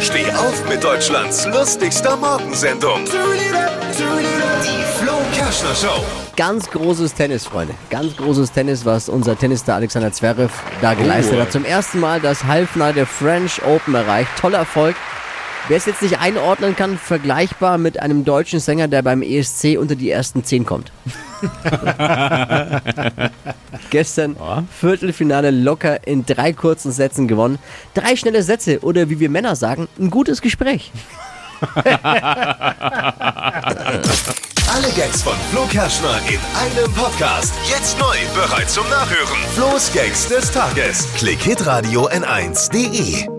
Steh auf mit Deutschlands lustigster Morgensendung. Die Flo Kerschner Show. Ganz großes Tennis, Freunde. Ganz großes Tennis, was unser Tennisstar Alexander Zverev da geleistet hat. Zum ersten Mal das Halbfinale der French Open erreicht. Toller Erfolg. Wer es jetzt nicht einordnen kann, vergleichbar mit einem deutschen Sänger, der beim ESC unter die ersten zehn kommt. Gestern Viertelfinale locker in drei kurzen Sätzen gewonnen. Drei schnelle Sätze oder wie wir Männer sagen, ein gutes Gespräch. Alle Gags von Flo Kerschner in einem Podcast. Jetzt neu, bereit zum Nachhören. Flo's Gags des Tages. Klick Hitradio N1.de.